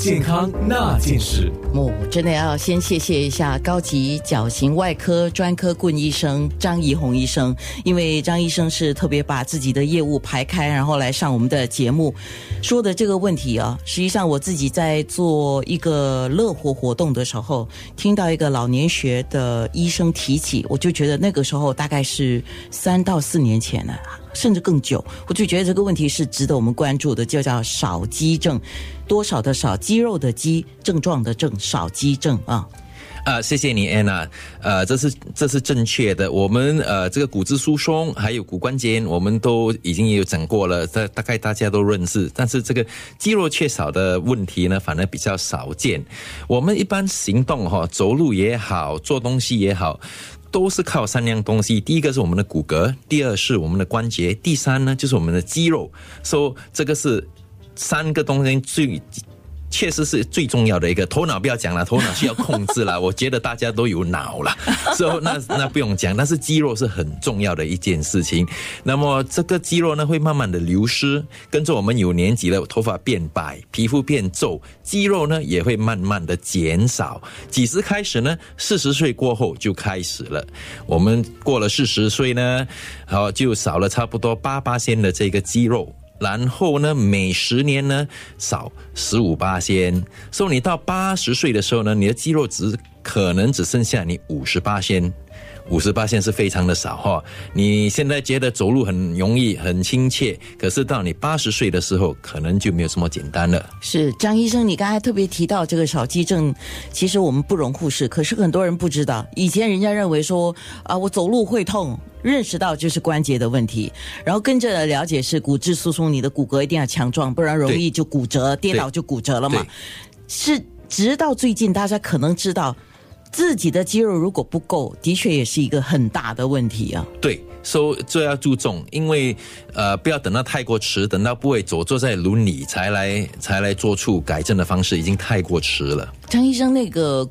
健康那件事。我真的要先谢谢一下高级矫形外科专科顾问医生张怡红医生，因为张医生是特别把自己的业务排开，然后来上我们的节目，说的这个问题啊，实际上我自己在做一个乐活活动的时候，听到一个老年学的医生提起，我就觉得那个时候大概是三到四年前了。甚至更久，我就觉得这个问题是值得我们关注的，就叫少肌症，多少的少，肌肉的肌，症状的症，少肌症啊。啊，谢谢你，Anna。呃，这是这是正确的。我们呃，这个骨质疏松还有骨关节，我们都已经也有讲过了，这大概大家都认识。但是这个肌肉缺少的问题呢，反而比较少见。我们一般行动哈，走路也好，做东西也好。都是靠三样东西，第一个是我们的骨骼，第二是我们的关节，第三呢就是我们的肌肉。说这个是三个东西最。确实是最重要的一个，头脑不要讲了，头脑需要控制了。我觉得大家都有脑了，所以那那不用讲。但是肌肉是很重要的一件事情。那么这个肌肉呢，会慢慢的流失，跟着我们有年纪了，头发变白，皮肤变皱，肌肉呢也会慢慢的减少。几时开始呢？四十岁过后就开始了。我们过了四十岁呢，好就少了差不多八八仙的这个肌肉。然后呢，每十年呢少十五八仙，所以你到八十岁的时候呢，你的肌肉只可能只剩下你五十八仙。五十八仙是非常的少哈，你现在觉得走路很容易、很亲切，可是到你八十岁的时候，可能就没有这么简单了。是张医生，你刚才特别提到这个少肌症，其实我们不容忽视。可是很多人不知道，以前人家认为说啊，我走路会痛，认识到就是关节的问题，然后跟着了解是骨质疏松，你的骨骼一定要强壮，不然容易就骨折，跌倒就骨折了嘛。是直到最近，大家可能知道。自己的肌肉如果不够，的确也是一个很大的问题啊。对，所以这要注重，因为呃，不要等到太过迟，等到不会走，坐在轮椅才来才来做出改正的方式，已经太过迟了。张医生，那个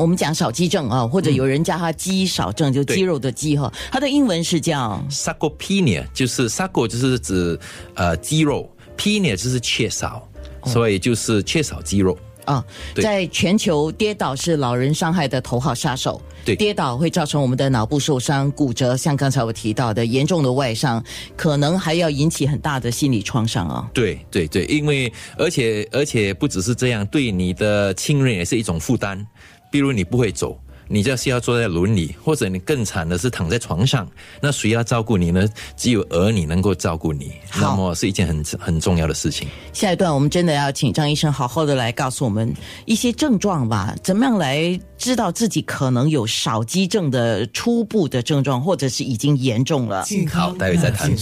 我们讲少肌症啊，或者有人叫他肌少症，就肌肉的肌哈，它的英文是叫？sarcopenia，就是 sarco 就是指呃肌肉，penia 就是缺少，所以就是缺少肌肉。啊，在全球跌倒是老人伤害的头号杀手。对，跌倒会造成我们的脑部受伤、骨折，像刚才我提到的严重的外伤，可能还要引起很大的心理创伤啊。对对对，因为而且而且不只是这样，对你的亲人也是一种负担，比如你不会走。你就是要坐在轮椅，或者你更惨的是躺在床上，那谁要照顾你呢？只有儿女能够照顾你，那么是一件很很重要的事情。下一段我们真的要请张医生好好的来告诉我们一些症状吧，怎么样来知道自己可能有少肌症的初步的症状，或者是已经严重了？好，待会再谈。